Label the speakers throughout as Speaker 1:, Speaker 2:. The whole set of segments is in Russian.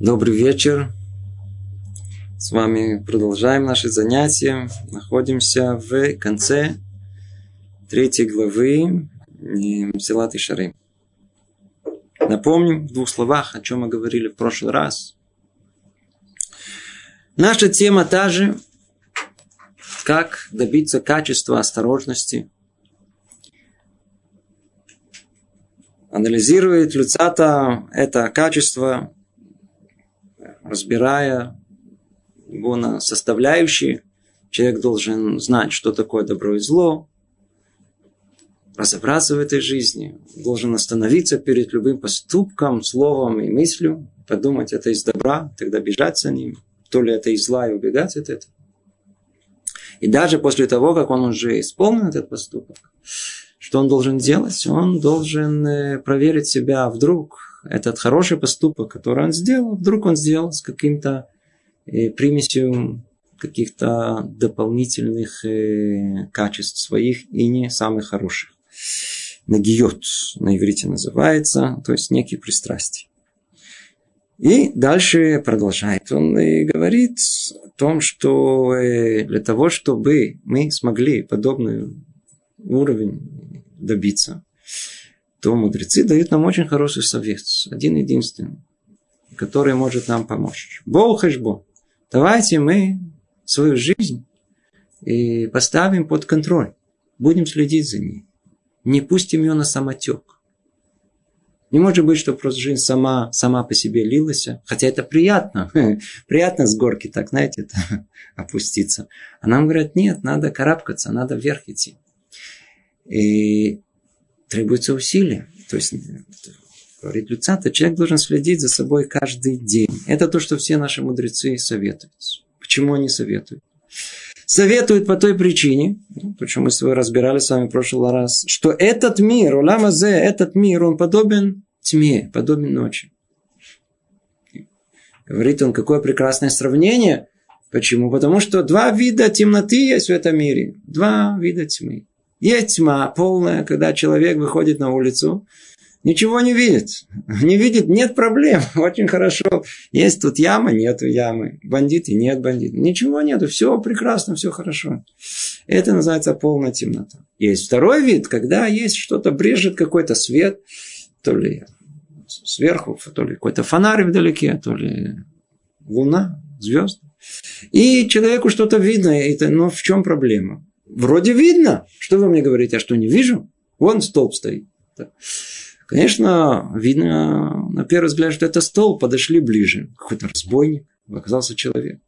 Speaker 1: Добрый вечер. С вами продолжаем наши занятия. Находимся в конце третьей главы Силат и Шары. Напомним в двух словах, о чем мы говорили в прошлый раз. Наша тема та же, как добиться качества осторожности. Анализирует Люцата это качество разбирая его на составляющие, человек должен знать, что такое добро и зло, разобраться в этой жизни, должен остановиться перед любым поступком, словом и мыслью, подумать, это из добра, тогда бежать за ним, то ли это из зла и убегать от этого. И даже после того, как он уже исполнил этот поступок, что он должен делать? Он должен э, проверить себя вдруг, этот хороший поступок, который он сделал, вдруг он сделал с каким-то э, примесью каких-то дополнительных э, качеств своих и не самых хороших. Нагиот на иврите называется, то есть некие пристрастия. И дальше продолжает он и говорит о том, что э, для того, чтобы мы смогли подобный уровень добиться, то мудрецы дают нам очень хороший совет. Один единственный, который может нам помочь. Бог хэшбо. Давайте мы свою жизнь и поставим под контроль. Будем следить за ней. Не пустим ее на самотек. Не может быть, что просто жизнь сама, сама по себе лилась. Хотя это приятно. приятно с горки так, знаете, это, опуститься. А нам говорят, нет, надо карабкаться, надо вверх идти. И требуется усилие. То есть, говорит Люцата, человек должен следить за собой каждый день. Это то, что все наши мудрецы советуют. Почему они советуют? Советуют по той причине, ну, почему мы с вами разбирали с вами в прошлый раз, что этот мир, уламазе, этот мир, он подобен тьме, подобен ночи. Говорит он, какое прекрасное сравнение. Почему? Потому что два вида темноты есть в этом мире. Два вида тьмы. Есть тьма полная, когда человек выходит на улицу, ничего не видит. Не видит, нет проблем, очень хорошо. Есть тут яма, нету ямы. Бандиты, нет бандитов. Ничего нету, все прекрасно, все хорошо. Это называется полная темнота. Есть второй вид, когда есть что-то, брежет какой-то свет, то ли сверху, то ли какой-то фонарь вдалеке, то ли луна, звезды. И человеку что-то видно, это, но в чем проблема? Вроде видно. Что вы мне говорите, а что не вижу? Вон столб стоит. Конечно, видно на первый взгляд, что это столб. Подошли ближе. Какой-то разбойник. Оказался человек.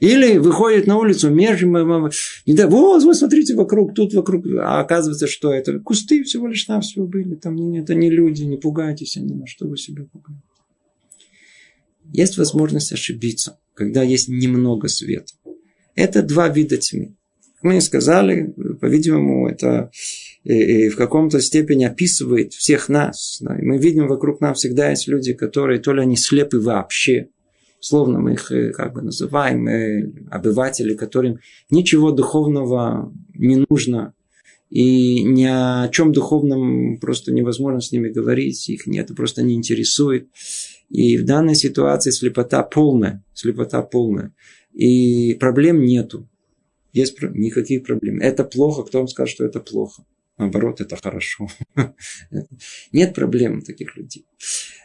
Speaker 1: Или выходит на улицу, между не да, вот, вы смотрите вокруг, тут вокруг, а оказывается, что это кусты всего лишь там все были, там это не люди, не пугайтесь они, на что вы себя пугаете. Есть возможность ошибиться, когда есть немного света. Это два вида тьмы мы сказали, по-видимому, это и, в каком-то степени описывает всех нас. Мы видим вокруг нас всегда есть люди, которые то ли они слепы вообще, словно мы их э, как бы называем э, обыватели, которым ничего духовного не нужно, и ни о чем духовном просто невозможно с ними говорить, их это просто не интересует. И в данной ситуации слепота полная, слепота полная. И проблем нету. Есть никаких проблем. Это плохо, кто вам скажет, что это плохо? Наоборот, это хорошо. Нет проблем у таких людей.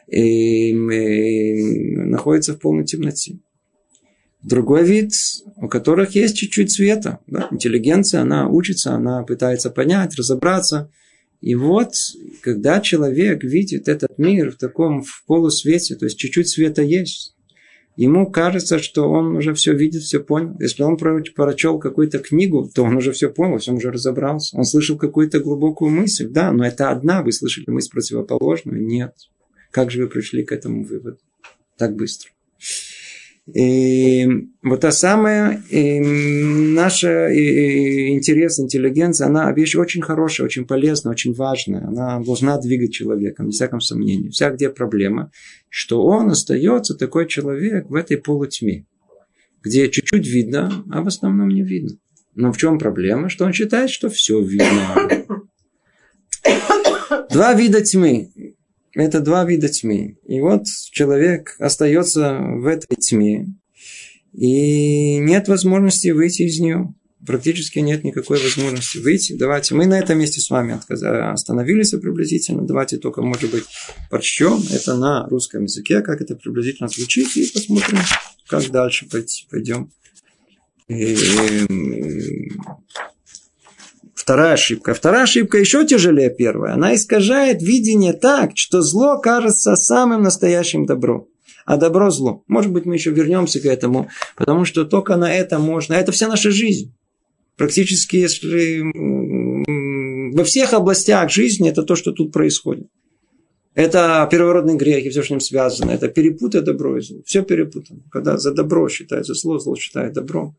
Speaker 1: И, и, находится в полной темноте. Другой вид, у которых есть чуть-чуть света. Да? Интеллигенция, она учится, она пытается понять, разобраться. И вот, когда человек видит этот мир в таком в полусвете, то есть чуть-чуть света есть, ему кажется, что он уже все видит, все понял. Если он прочел какую-то книгу, то он уже все понял, он уже разобрался. Он слышал какую-то глубокую мысль, да, но это одна, вы слышали мысль противоположную? Нет. Как же вы пришли к этому выводу так быстро? И вот та самая и наша и интерес, интеллигенция, она вещь очень хорошая, очень полезная, очень важная. Она должна двигать человека, без всяком сомнении. Вся где проблема, что он остается такой человек в этой полутьме, где чуть-чуть видно, а в основном не видно. Но в чем проблема? Что он считает, что все видно. Два вида тьмы. Это два вида тьмы. И вот человек остается в этой тьме, и нет возможности выйти из нее. Практически нет никакой возможности выйти. Давайте, мы на этом месте с вами остановились приблизительно. Давайте только, может быть, прочтем это на русском языке, как это приблизительно звучит, и посмотрим, как дальше пойти, пойдем. И, вторая ошибка. Вторая ошибка еще тяжелее первой. Она искажает видение так, что зло кажется самым настоящим добром. А добро зло. Может быть, мы еще вернемся к этому, потому что только на это можно. Это вся наша жизнь. Практически, если во всех областях жизни, это то, что тут происходит. Это первородный грех и все, что с ним связано. Это перепутать добро и зло. Все перепутано. Когда за добро считается зло, зло считает добром.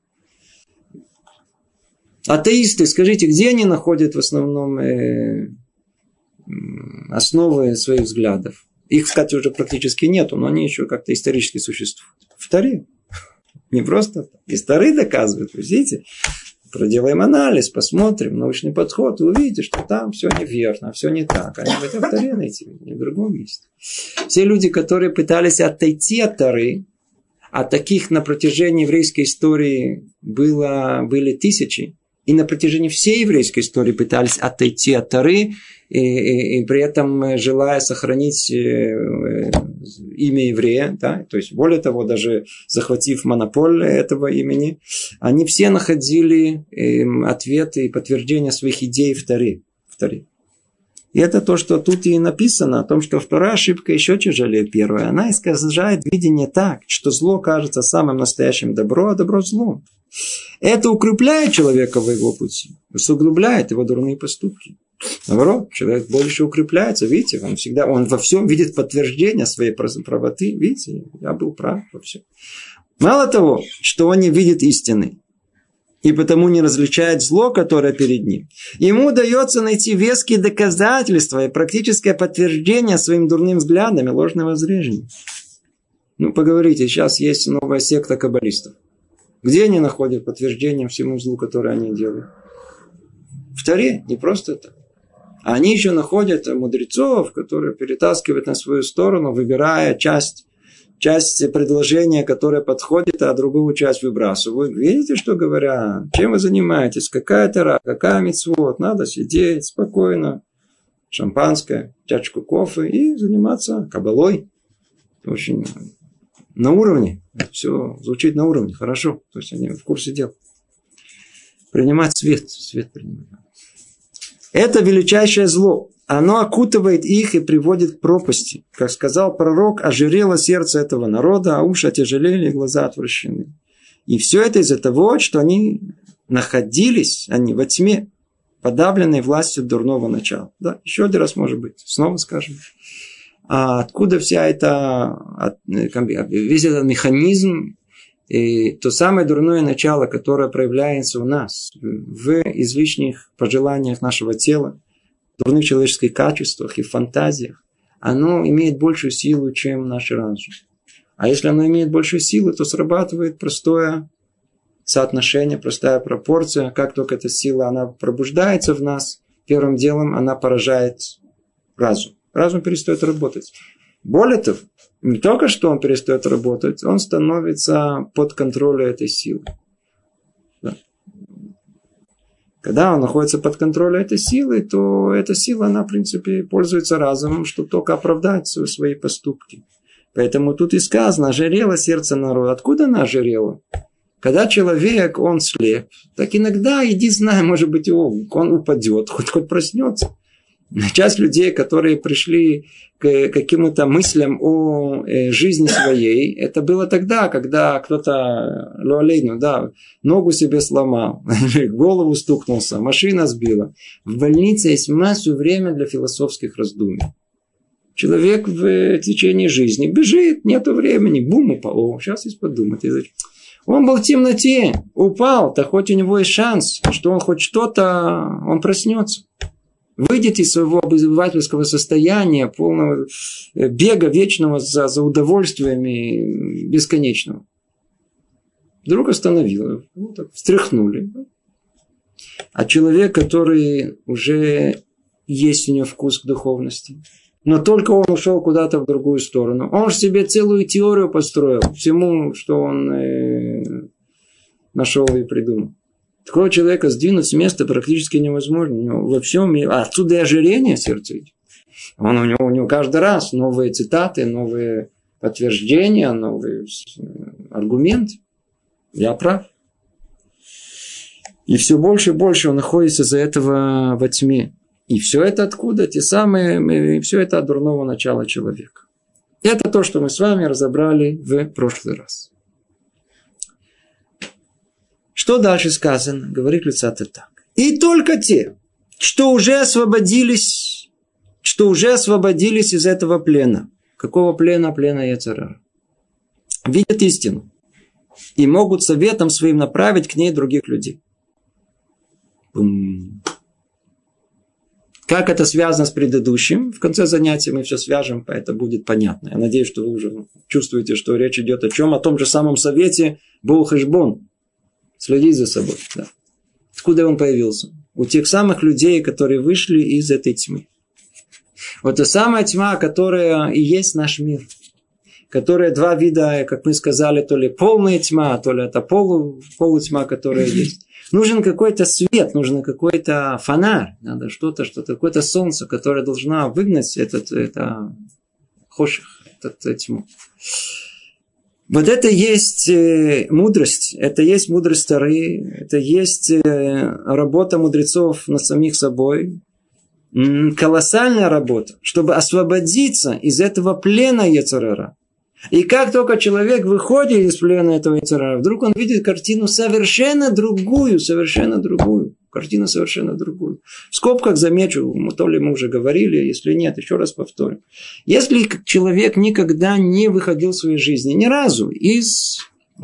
Speaker 1: Атеисты, скажите, где они находят в основном э, основы своих взглядов? Их, кстати, уже практически нету, но они еще как-то исторически существуют. Вторые. Не просто. И старые доказывают, видите? Проделаем анализ, посмотрим, научный подход, и увидите, что там все неверно, все не так. Они в этом Таре найти, не в другом месте. Все люди, которые пытались отойти от Тары, а таких на протяжении еврейской истории было, были тысячи, и на протяжении всей еврейской истории пытались отойти от Тары, и, и, и при этом желая сохранить э, имя еврея, да, то есть более того, даже захватив монополь этого имени, они все находили э, ответы и подтверждения своих идей в Таре. В Таре. И это то, что тут и написано, о том, что вторая ошибка еще тяжелее первой. Она искажает видение так, что зло кажется самым настоящим добро, а добро злом. Это укрепляет человека в его пути, усугубляет его дурные поступки. Наоборот, человек больше укрепляется, видите, он всегда, он во всем видит подтверждение своей правоты, видите, я был прав во всем. Мало того, что он не видит истины, и потому не различает зло, которое перед ним. Ему удается найти веские доказательства и практическое подтверждение своим дурным взглядам и ложным воззрением. Ну, поговорите, сейчас есть новая секта каббалистов. Где они находят подтверждение всему злу, которое они делают? В Таре, не просто так. А они еще находят мудрецов, которые перетаскивают на свою сторону, выбирая часть, часть предложения, которая подходит, а другую часть выбрасывают. Видите, что говорят? Чем вы занимаетесь? Какая тара? Какая митцвот? Надо сидеть спокойно, шампанское, чашку кофе и заниматься кабалой. Очень на уровне. Все звучит на уровне, хорошо. То есть они в курсе дел. Принимать свет. Свет принимать. Это величайшее зло. Оно окутывает их и приводит к пропасти. Как сказал пророк, ожирело сердце этого народа, а уши отяжелели, глаза отвращены. И все это из-за того, что они находились, они во тьме, подавленной властью дурного начала. Да, еще один раз, может быть, снова скажем. А откуда вся эта, весь этот механизм, и то самое дурное начало, которое проявляется у нас в излишних пожеланиях нашего тела, дурных человеческих качествах и фантазиях, оно имеет большую силу, чем наш разум. А если оно имеет большую силу, то срабатывает простое соотношение, простая пропорция. Как только эта сила, она пробуждается в нас, первым делом она поражает разум. Разум перестает работать. Более того, не только что он перестает работать, он становится под контролем этой силы. Да. Когда он находится под контролем этой силы, то эта сила, она, в принципе, пользуется разумом, чтобы только оправдать свои поступки. Поэтому тут и сказано, ожирело сердце народа. Откуда она ожирела? Когда человек, он слеп, так иногда, иди знай, может быть, он упадет, хоть хоть проснется. Часть людей, которые пришли к каким-то мыслям о э, жизни своей, это было тогда, когда кто-то, луалейну, да, ногу себе сломал, голову стукнулся, машина сбила. В больнице есть массу времени для философских раздумий. Человек в течение жизни бежит, нету времени, бум упал. О, сейчас есть подумать. Он был в темноте, упал, так хоть у него есть шанс, что он хоть что-то, он проснется выйдет из своего обывательского состояния, полного э, бега вечного за, за удовольствиями бесконечного. Вдруг остановил, ну, так, встряхнули. А человек, который уже есть у него вкус к духовности, Но только он ушел куда-то в другую сторону. Он же себе целую теорию построил всему, что он э, нашел и придумал. Такого человека сдвинуть с места практически невозможно. Во всем мире. А отсюда и ожирение сердца идет. Он, у, него, у него каждый раз новые цитаты, новые подтверждения, новые э, аргументы. Я прав. И все больше и больше он находится за этого во тьме. И все это откуда? Те самые, и все это от дурного начала человека. Это то, что мы с вами разобрали в прошлый раз. Что дальше сказано? Говорит Люцата так. И только те, что уже освободились, что уже освободились из этого плена. Какого плена? Плена Яцерара. Видят истину. И могут советом своим направить к ней других людей. Бум. Как это связано с предыдущим? В конце занятия мы все свяжем, это будет понятно. Я надеюсь, что вы уже чувствуете, что речь идет о чем? О том же самом совете был Хэшбон. Следить за собой. Да. Откуда он появился? У тех самых людей, которые вышли из этой тьмы. Вот та самая тьма, которая и есть наш мир. Которая два вида, как мы сказали, то ли полная тьма, то ли это полу, полутьма, которая есть. Нужен какой-то свет, нужен какой-то фонарь, надо что-то, что-то, какое-то солнце, которое должно выгнать этот, это хоших, этот тьму. Вот это есть э, мудрость, это есть мудрость стары, это есть работа мудрецов над самих собой, колоссальная работа, чтобы освободиться из этого плена Ецерера. И как только человек выходит из плена этого яйцера, вдруг он видит картину совершенно другую, совершенно другую. Картина совершенно другую. В скобках замечу, то ли мы уже говорили, если нет, еще раз повторим. Если человек никогда не выходил в своей жизни, ни разу, из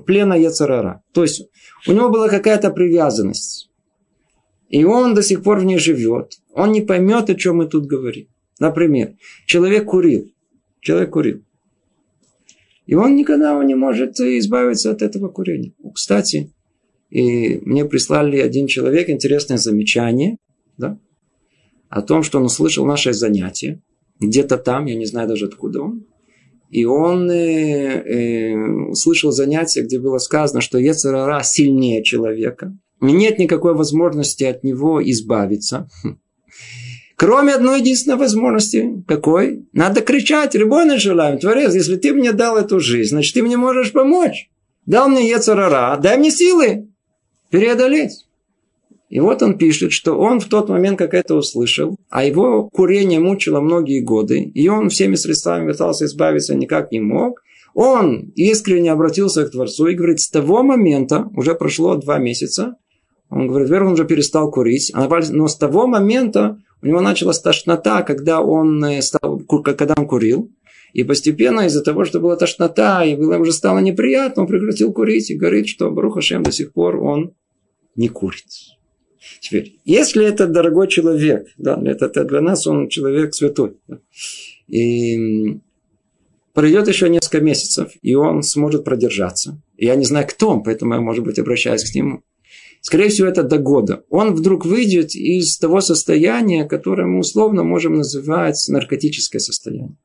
Speaker 1: плена Яцерара, то есть у него была какая-то привязанность, и он до сих пор в ней живет, он не поймет, о чем мы тут говорим. Например, человек курил. Человек курил. И он никогда не может избавиться от этого курения. Кстати, и мне прислали один человек интересное замечание, да, о том, что он услышал наше занятие, где-то там, я не знаю даже откуда он, и он э, э, услышал занятие, где было сказано, что Ецерара сильнее человека, нет никакой возможности от него избавиться. Кроме одной единственной возможности. Какой? Надо кричать. Рибойна желаем. Творец, если ты мне дал эту жизнь, значит, ты мне можешь помочь. Дал мне Ецарара, дай мне силы преодолеть. И вот он пишет, что он в тот момент, как это услышал, а его курение мучило многие годы, и он всеми средствами пытался избавиться, никак не мог, он искренне обратился к Творцу и говорит, с того момента, уже прошло два месяца, он говорит, вверх он уже перестал курить, но с того момента у него началась тошнота, когда он, э, стал, когда он курил. И постепенно из-за того, что была тошнота, и было, уже стало неприятно, он прекратил курить и говорит, что Баруха Шем до сих пор он не курит. Теперь, если это дорогой человек, да, это, для нас он человек святой, да, и пройдет еще несколько месяцев, и он сможет продержаться. Я не знаю, кто он, поэтому я, может быть, обращаюсь к нему. Скорее всего, это до года. Он вдруг выйдет из того состояния, которое мы условно можем называть наркотическое состояние.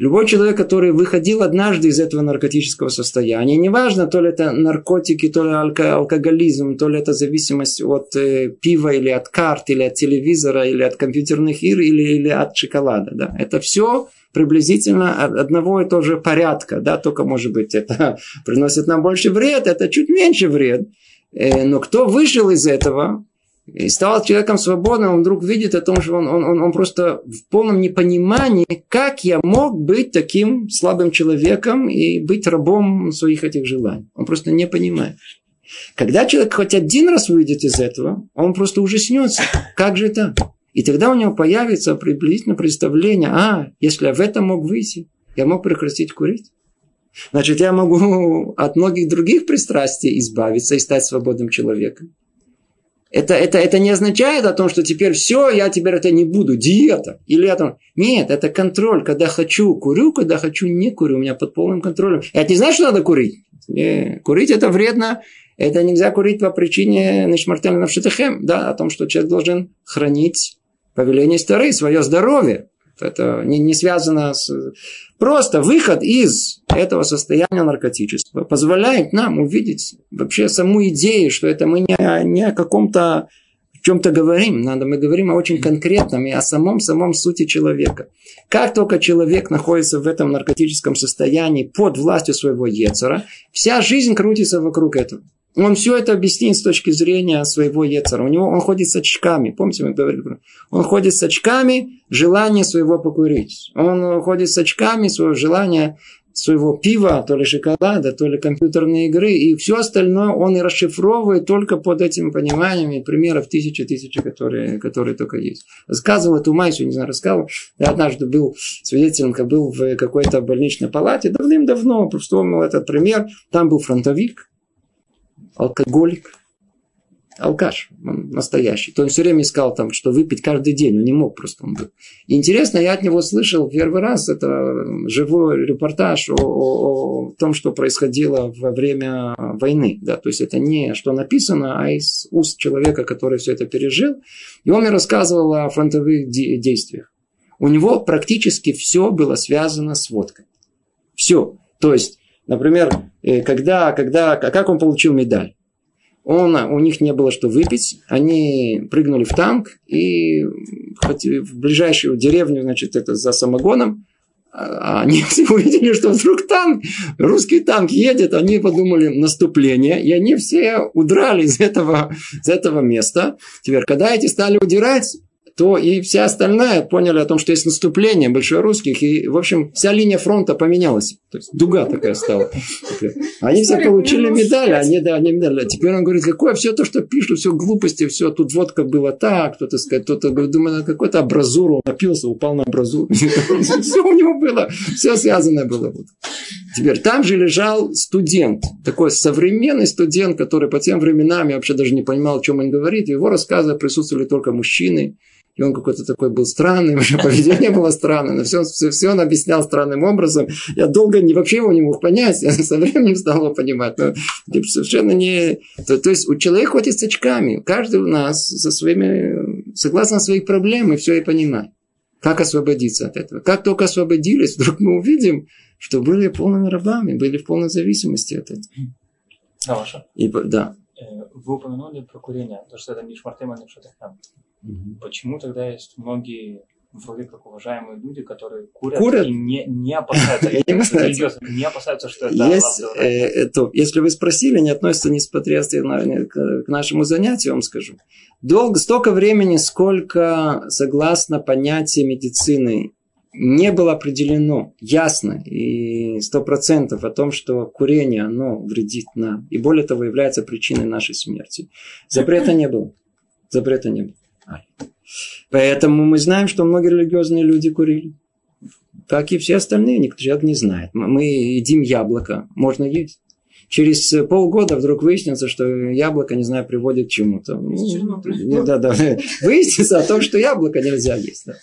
Speaker 1: Любой человек, который выходил однажды из этого наркотического состояния, неважно, то ли это наркотики, то ли алкоголизм, то ли это зависимость от э, пива или от карт, или от телевизора, или от компьютерных игр, или, или от шоколада. Да? Это все приблизительно одного и того же порядка, да, только, может быть, это приносит нам больше вред, это чуть меньше вред. Э, но кто вышел из этого и стал человеком свободным, он вдруг видит о том, что он, он, он просто в полном непонимании, как я мог быть таким слабым человеком и быть рабом своих этих желаний. Он просто не понимает. Когда человек хоть один раз выйдет из этого, он просто ужаснется. Как же это? И тогда у него появится приблизительно представление, а, если я в этом мог выйти, я мог прекратить курить. Значит, я могу от многих других пристрастий избавиться и стать свободным человеком. Это, это, это не означает о том, что теперь все, я теперь это не буду, диета. Или это... Нет, это контроль. Когда хочу, курю, когда хочу, не курю. У меня под полным контролем. Это не значит, что надо курить. Курить это вредно. Это нельзя курить по причине нешмартельного навшитахем. Да, о том, что человек должен хранить повеление старый, свое здоровье. Это не, не связано с... Просто выход из этого состояния наркотического позволяет нам увидеть вообще саму идею, что это мы не, не о каком-то чем-то говорим, надо мы говорим о очень конкретном и о самом-самом сути человека. Как только человек находится в этом наркотическом состоянии под властью своего Ецера, вся жизнь крутится вокруг этого. Он все это объяснит с точки зрения своего Ецера. У него он ходит с очками. Помните, мы говорили? Он ходит с очками желания своего покурить. Он ходит с очками своего желания своего пива, то ли шоколада, то ли компьютерной игры, и все остальное он и расшифровывает только под этим пониманием, и примеров тысячи-тысячи, которые, которые только есть. Рассказывал эту Майсу, не знаю, рассказывал, я однажды был свидетелем, как был в какой-то больничной палате, давным-давно, вспомнил этот пример, там был фронтовик, алкоголик, алкаш, он настоящий. То он все время искал там, что выпить каждый день, он не мог просто. Он был. И интересно, я от него слышал первый раз, это живой репортаж о, о, о том, что происходило во время войны. Да? То есть это не что написано, а из уст человека, который все это пережил. И он мне рассказывал о фронтовых де- действиях. У него практически все было связано с водкой. Все. То есть, например, э, когда, когда, как он получил медаль? он, у них не было что выпить, они прыгнули в танк и в ближайшую деревню, значит, это за самогоном, а они увидели, что вдруг танк, русский танк едет, они подумали наступление, и они все удрали из этого, из этого места. Теперь, когда эти стали удирать, то и вся остальная поняли о том, что есть наступление большерусских, и, в общем, вся линия фронта поменялась. То есть дуга такая стала. Они все получили медали, они, да, они медали. Теперь он говорит, какое все то, что пишут, все глупости, все, тут водка была так, кто-то сказать, кто-то думаю, какой-то абразуру, напился, упал на абразуру. Все у него было, все связанное было. Теперь там же лежал студент, такой современный студент, который по тем временам, я вообще даже не понимал, о чем он говорит, в его рассказах присутствовали только мужчины, и он какой-то такой был странный, уже поведение было странное, но все, все, все он объяснял странным образом. Я долго не, вообще его не мог понять, я со временем стал его понимать. Но совершенно не... То, то есть у человека ходит с очками, каждый у нас со своими, согласно своих проблем, и все и понимает. Как освободиться от этого? Как только освободились, вдруг мы увидим, что были полными рабами, были в полной зависимости от этого.
Speaker 2: Да, Маша.
Speaker 1: И, да.
Speaker 2: Вы упомянули про курение, то, что это Мишмартема Нишатахам. Угу. Почему тогда есть многие вроде как уважаемые люди, которые курят,
Speaker 1: курят?
Speaker 2: и не, не опасаются,
Speaker 1: не,
Speaker 2: опасаются, что это
Speaker 1: есть, э, то, Если вы спросили, не относится не с к, к нашему занятию, я вам скажу. Долго, столько времени, сколько, согласно понятию медицины, не было определено ясно и сто процентов о том, что курение, оно вредит нам. И более того, является причиной нашей смерти. Запрета не было. Запрета не было. Поэтому мы знаем, что многие религиозные люди курили. Как и все остальные, никто человек не знает. Мы едим яблоко, можно есть. Через полгода вдруг выяснится, что яблоко, не знаю, приводит к чему-то. Ну, да, да. Выяснится о том, что яблоко нельзя есть. Да.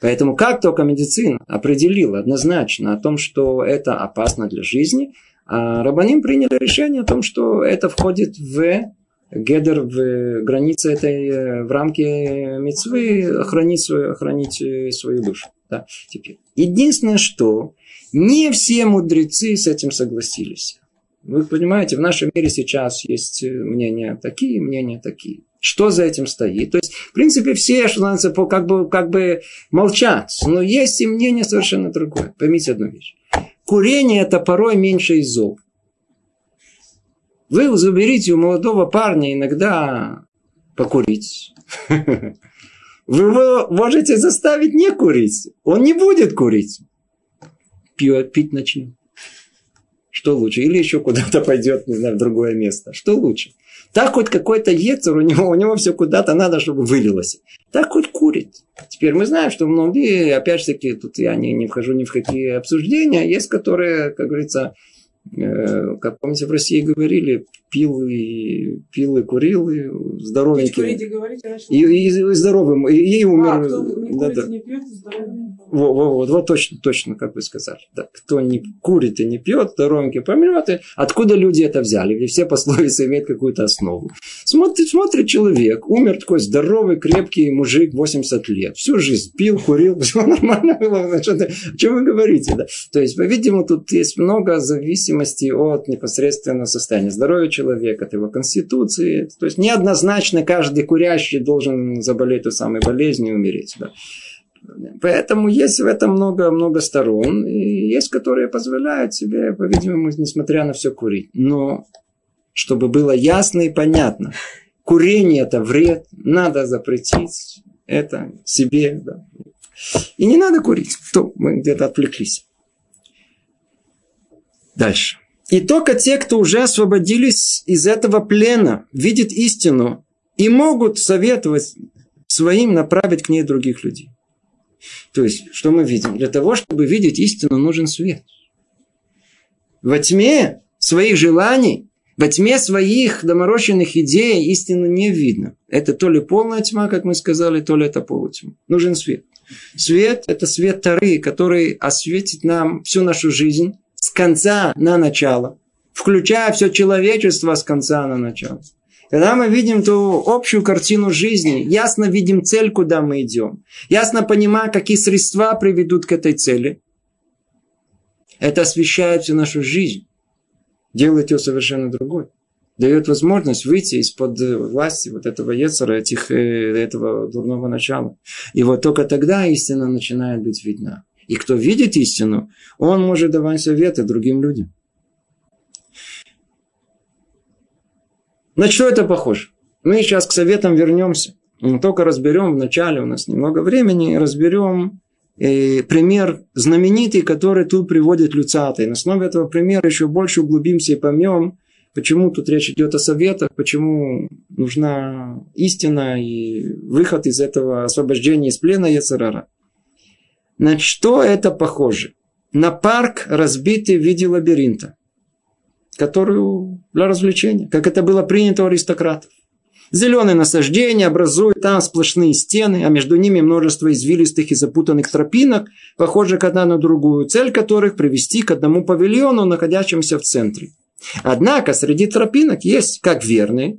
Speaker 1: Поэтому как только медицина определила однозначно о том, что это опасно для жизни, а Рабаним приняли решение о том, что это входит в Гедер в границе этой, э, в рамке мецвы охранить свою, охранить э, свою душу. Да, теперь. Единственное, что не все мудрецы с этим согласились. Вы понимаете, в нашем мире сейчас есть э, мнения такие, мнения такие. Что за этим стоит? То есть, в принципе, все, что называется, как бы, как бы молчат. Но есть и мнение совершенно другое. Поймите одну вещь. Курение – это порой меньше из зол. Вы заберите у молодого парня иногда покурить. Вы его можете заставить не курить. Он не будет курить. Пьет, пить начнет. Что лучше? Или еще куда-то пойдет, не знаю, в другое место. Что лучше? Так хоть какой-то ецер, у него, у него все куда-то надо, чтобы вылилось. Так хоть курит. Теперь мы знаем, что многие, опять же таки, тут я не, не вхожу ни в какие обсуждения, есть которые, как говорится, как помните, в России говорили, пил и, пил и курил, и здоровенький. И, и, и здоровым, и, и умер. А, кто не да, да. не пьет, вот, вот, вот, точно, точно, как вы сказали. Да. Кто не курит и не пьет, здоровенький помрет. И откуда люди это взяли? Ведь все пословицы имеют какую-то основу. Смотрит, смотрит человек, умер такой здоровый, крепкий мужик, 80 лет. Всю жизнь пил, курил, все нормально было. О чем вы говорите? Да? То есть, по-видимому, тут есть много зависимости от непосредственного состояния здоровья человека, от его конституции. То есть, неоднозначно каждый курящий должен заболеть той самой болезнью и умереть. Да? Поэтому есть в этом много-много сторон. И есть, которые позволяют себе, по-видимому, несмотря на все, курить. Но, чтобы было ясно и понятно, курение это вред, надо запретить это себе. Да. И не надо курить. То мы где-то отвлеклись. Дальше. И только те, кто уже освободились из этого плена, видят истину и могут советовать своим направить к ней других людей. То есть, что мы видим? Для того, чтобы видеть истину, нужен свет. Во тьме своих желаний, во тьме своих доморощенных идей истину не видно. Это то ли полная тьма, как мы сказали, то ли это полутьма. Нужен свет. Свет – это свет Тары, который осветит нам всю нашу жизнь с конца на начало, включая все человечество с конца на начало. Когда мы видим ту общую картину жизни, ясно видим цель, куда мы идем, ясно понимаем, какие средства приведут к этой цели, это освещает всю нашу жизнь, делает ее совершенно другой. Дает возможность выйти из-под власти вот этого Ецера, этих, э, этого дурного начала. И вот только тогда истина начинает быть видна. И кто видит истину, он может давать советы другим людям. На что это похоже? Мы сейчас к советам вернемся. Мы только разберем в начале, у нас немного времени, разберем э, пример знаменитый, который тут приводит Люцатый. На основе этого примера еще больше углубимся и поймем, почему тут речь идет о советах, почему нужна истина и выход из этого освобождения из плена Яцерара. На что это похоже? На парк, разбитый в виде лабиринта которую для развлечения, как это было принято у аристократов. Зеленые насаждения образуют там сплошные стены, а между ними множество извилистых и запутанных тропинок, похожих одна на другую, цель которых привести к одному павильону, находящемуся в центре. Однако среди тропинок есть как верные,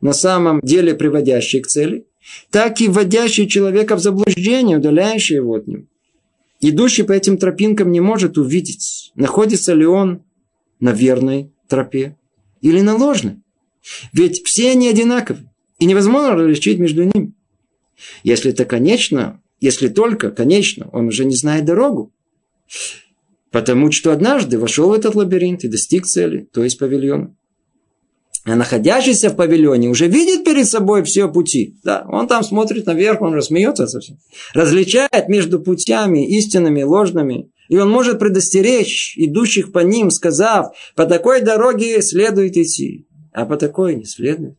Speaker 1: на самом деле приводящие к цели, так и вводящие человека в заблуждение, удаляющие его от него. Идущий по этим тропинкам не может увидеть, находится ли он на верной тропе или на ложной. Ведь все они одинаковы, и невозможно различить между ними. Если это конечно, если только, конечно, он уже не знает дорогу. Потому что однажды вошел в этот лабиринт и достиг цели, то есть павильона. А находящийся в павильоне уже видит перед собой все пути. Да, он там смотрит наверх, он рассмеется совсем. Различает между путями истинными, ложными, и он может предостеречь идущих по ним, сказав, по такой дороге следует идти, а по такой не следует.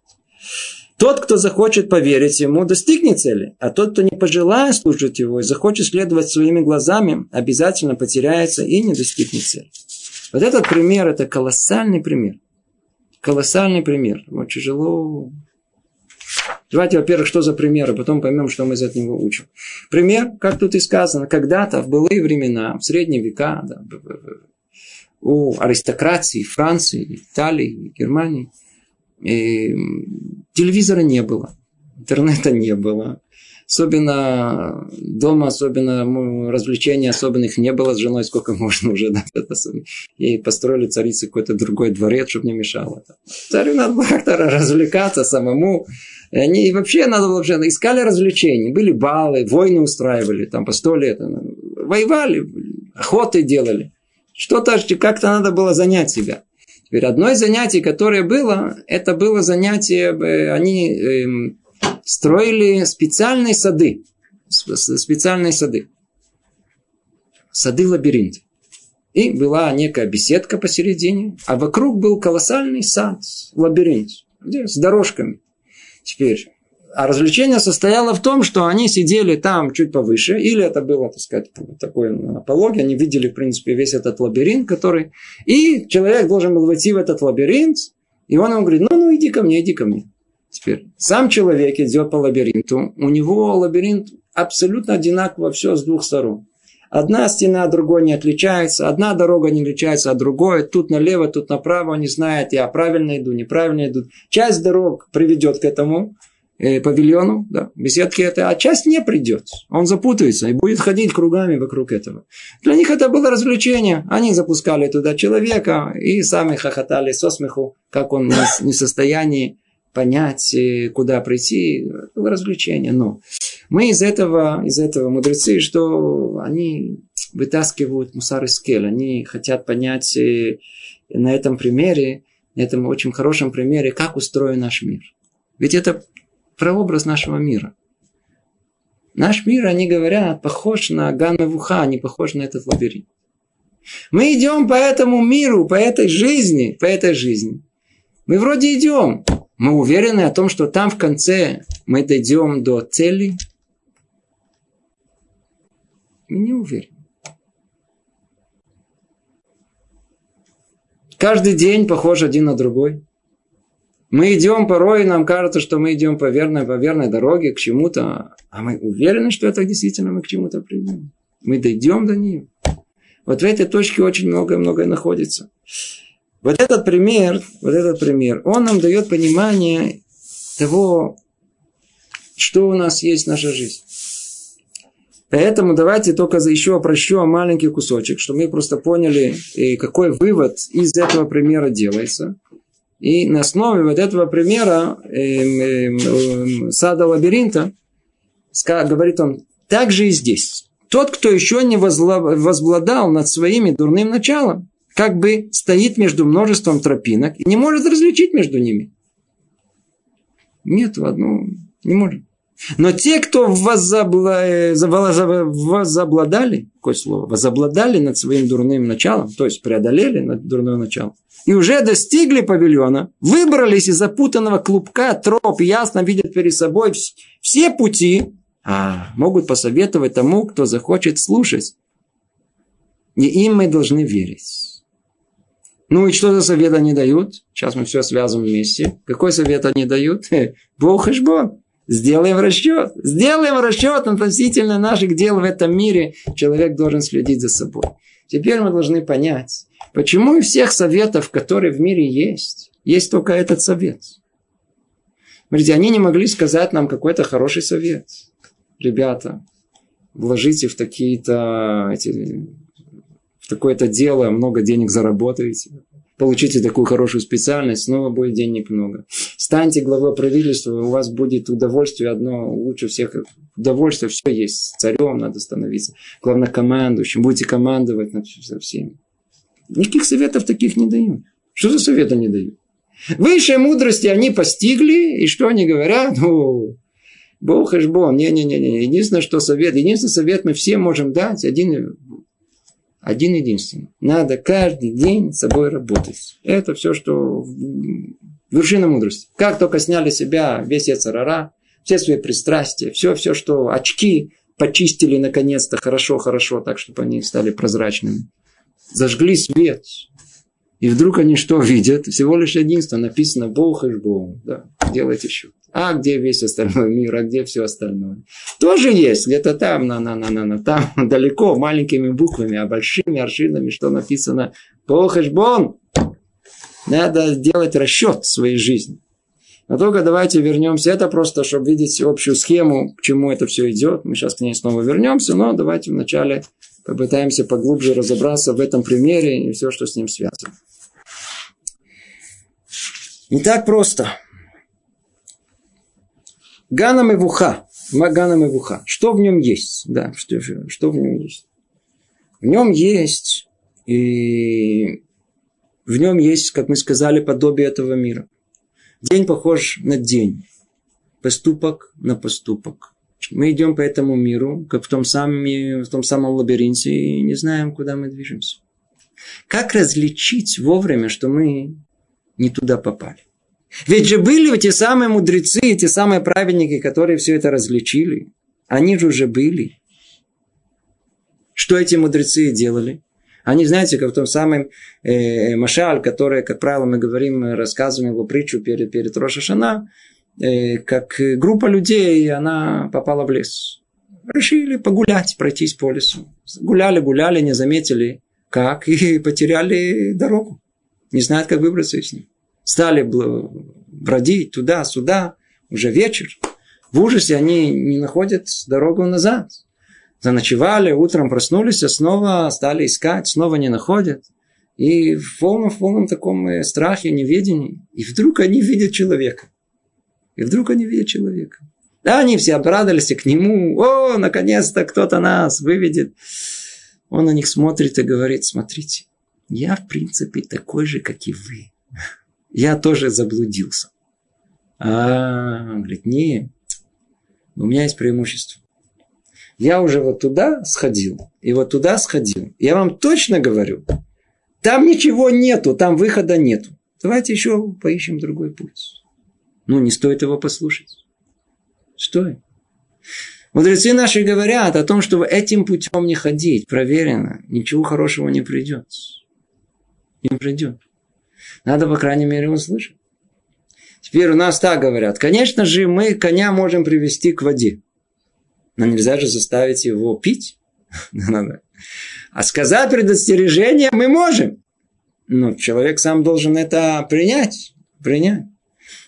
Speaker 1: Тот, кто захочет поверить ему, достигнет цели, а тот, кто не пожелает служить его и захочет следовать своими глазами, обязательно потеряется и не достигнет цели. Вот этот пример, это колоссальный пример. Колоссальный пример. Вот тяжело Давайте, во-первых, что за пример, а потом поймем, что мы из этого учим. Пример, как тут и сказано, когда-то, в былые времена, в средние века, да, у аристократии Франции, Италии, Германии, и телевизора не было, интернета не было, Особенно дома, особенно развлечений особенных не было с женой, сколько можно уже. Да, и построили царице какой-то другой дворец, чтобы не мешало. Царю надо было как-то развлекаться самому. И они вообще надо было вообще искали развлечений. Были балы, войны устраивали там по сто лет. Воевали, охоты делали. Что-то как-то надо было занять себя. Теперь одно из занятий, которое было, это было занятие, э, они эм, строили специальные сады. Специальные сады. Сады-лабиринт. И была некая беседка посередине, а вокруг был колоссальный сад, лабиринт, где, с дорожками. Теперь, а развлечение состояло в том, что они сидели там чуть повыше, или это было, так сказать, такое апология, они видели, в принципе, весь этот лабиринт, который... И человек должен был войти в этот лабиринт, и он ему говорит, ну, ну, иди ко мне, иди ко мне. Теперь, сам человек идет по лабиринту, у него лабиринт абсолютно одинаково все с двух сторон. Одна стена от другой не отличается, одна дорога не отличается от другой, тут налево, тут направо, не знает, я правильно иду, неправильно иду. Часть дорог приведет к этому э, павильону, да, беседке это, а часть не придет. Он запутается и будет ходить кругами вокруг этого. Для них это было развлечение. Они запускали туда человека и сами хохотали со смеху, как он не в состоянии понять, э, куда прийти. Развлечение. Но мы из этого, из этого мудрецы, что они вытаскивают мусар из скель. Они хотят понять э, на этом примере, на этом очень хорошем примере, как устроен наш мир. Ведь это прообраз нашего мира. Наш мир, они говорят, похож на Ганна Вуха, не похож на этот лабиринт. Мы идем по этому миру, по этой жизни, по этой жизни. Мы вроде идем. Мы уверены о том, что там в конце мы дойдем до цели, мы не уверены. Каждый день похож один на другой. Мы идем порой, нам кажется, что мы идем по верной, по верной дороге к чему-то, а мы уверены, что это действительно мы к чему-то придем. Мы дойдем до нее. Вот в этой точке очень многое-многое находится. Вот этот пример, вот этот пример, он нам дает понимание того, что у нас есть наша жизнь. Поэтому давайте только еще опрощу маленький кусочек, чтобы мы просто поняли, какой вывод из этого примера делается. И на основе вот этого примера эм, эм, эм, сада лабиринта, говорит он, так же и здесь. Тот, кто еще не возбладал над своими дурным началом, как бы стоит между множеством тропинок и не может различить между ними. Нет, в одну не может. Но те, кто возобла... возобладали, какое слово, возобладали над своим дурным началом, то есть преодолели над дурным началом, и уже достигли павильона, выбрались из запутанного клубка троп, ясно видят перед собой все пути, а могут посоветовать тому, кто захочет слушать. И им мы должны верить. Ну и что за совет они дают? Сейчас мы все связываем вместе. Какой совет они дают? Бог Хешбон. Сделаем расчет. Сделаем расчет относительно наших дел в этом мире. Человек должен следить за собой. Теперь мы должны понять, почему из всех советов, которые в мире есть, есть только этот совет. Смотрите, они не могли сказать нам какой-то хороший совет. Ребята, вложите в такие-то эти, в такое-то дело, много денег заработаете получите такую хорошую специальность, снова будет денег много. Станьте главой правительства, у вас будет удовольствие одно, лучше всех удовольствие, все есть. Царем надо становиться, главнокомандующим, будете командовать над всеми. Никаких советов таких не дают. Что за советы не дают? Высшие мудрости они постигли, и что они говорят? Ну, Бог и Бог, не-не-не. Единственное, что совет, единственный совет мы все можем дать, один один единственный. Надо каждый день с собой работать. Это все, что вершина мудрости. Как только сняли себя весь яцерара, все свои пристрастия, все, все, что очки почистили наконец-то хорошо-хорошо, так, чтобы они стали прозрачными. Зажгли свет. И вдруг они что видят? Всего лишь единство. Написано Бог и Бог. Да, делайте счет. А где весь остальной мир, а где все остальное? Тоже есть, где-то там, на, на, на, на, на, там, далеко, маленькими буквами, а большими аршинами, что написано Похешбон. Надо сделать расчет своей жизни. Но только давайте вернемся. Это просто, чтобы видеть общую схему, к чему это все идет. Мы сейчас к ней снова вернемся, но давайте вначале попытаемся поглубже разобраться в этом примере и все, что с ним связано. Не так просто. Гана Мевуха. Гана Мевуха. Что в нем есть? Да, что, что в нем есть? В нем есть и в нем есть, как мы сказали, подобие этого мира. День похож на день. Поступок на поступок. Мы идем по этому миру, как в том, самом, в том самом лабиринте, и не знаем, куда мы движемся. Как различить вовремя, что мы не туда попали? Ведь же были те самые мудрецы, те самые праведники, которые все это различили. Они же уже были. Что эти мудрецы делали? Они, знаете, как в том самом э, Машаль, который, как правило, мы говорим, рассказываем его притчу перед, перед Рошашана, э, как группа людей, она попала в лес. Решили погулять, пройтись по лесу. Гуляли, гуляли, не заметили, как, и потеряли дорогу. Не знают, как выбраться из них. Стали бродить туда-сюда, уже вечер. В ужасе они не находят дорогу назад заночевали, утром проснулись, а снова стали искать, снова не находят. И в полном, в полном таком э, страхе, неведении. И вдруг они видят человека. И вдруг они видят человека. Да, они все обрадовались к нему. О, наконец-то кто-то нас выведет. Он на них смотрит и говорит, смотрите, я в принципе такой же, как и вы. Я тоже заблудился. А, говорит, не, у меня есть преимущество. Я уже вот туда сходил, и вот туда сходил. Я вам точно говорю, там ничего нету, там выхода нету. Давайте еще поищем другой путь. Ну, не стоит его послушать. Что? Мудрецы наши говорят о том, что этим путем не ходить, проверено, ничего хорошего не придет. Не придет. Надо, по крайней мере, услышать. Теперь у нас так говорят. Конечно же, мы коня можем привести к воде. Но нельзя же заставить его пить. А сказать предостережение мы можем. Но человек сам должен это принять. Принять.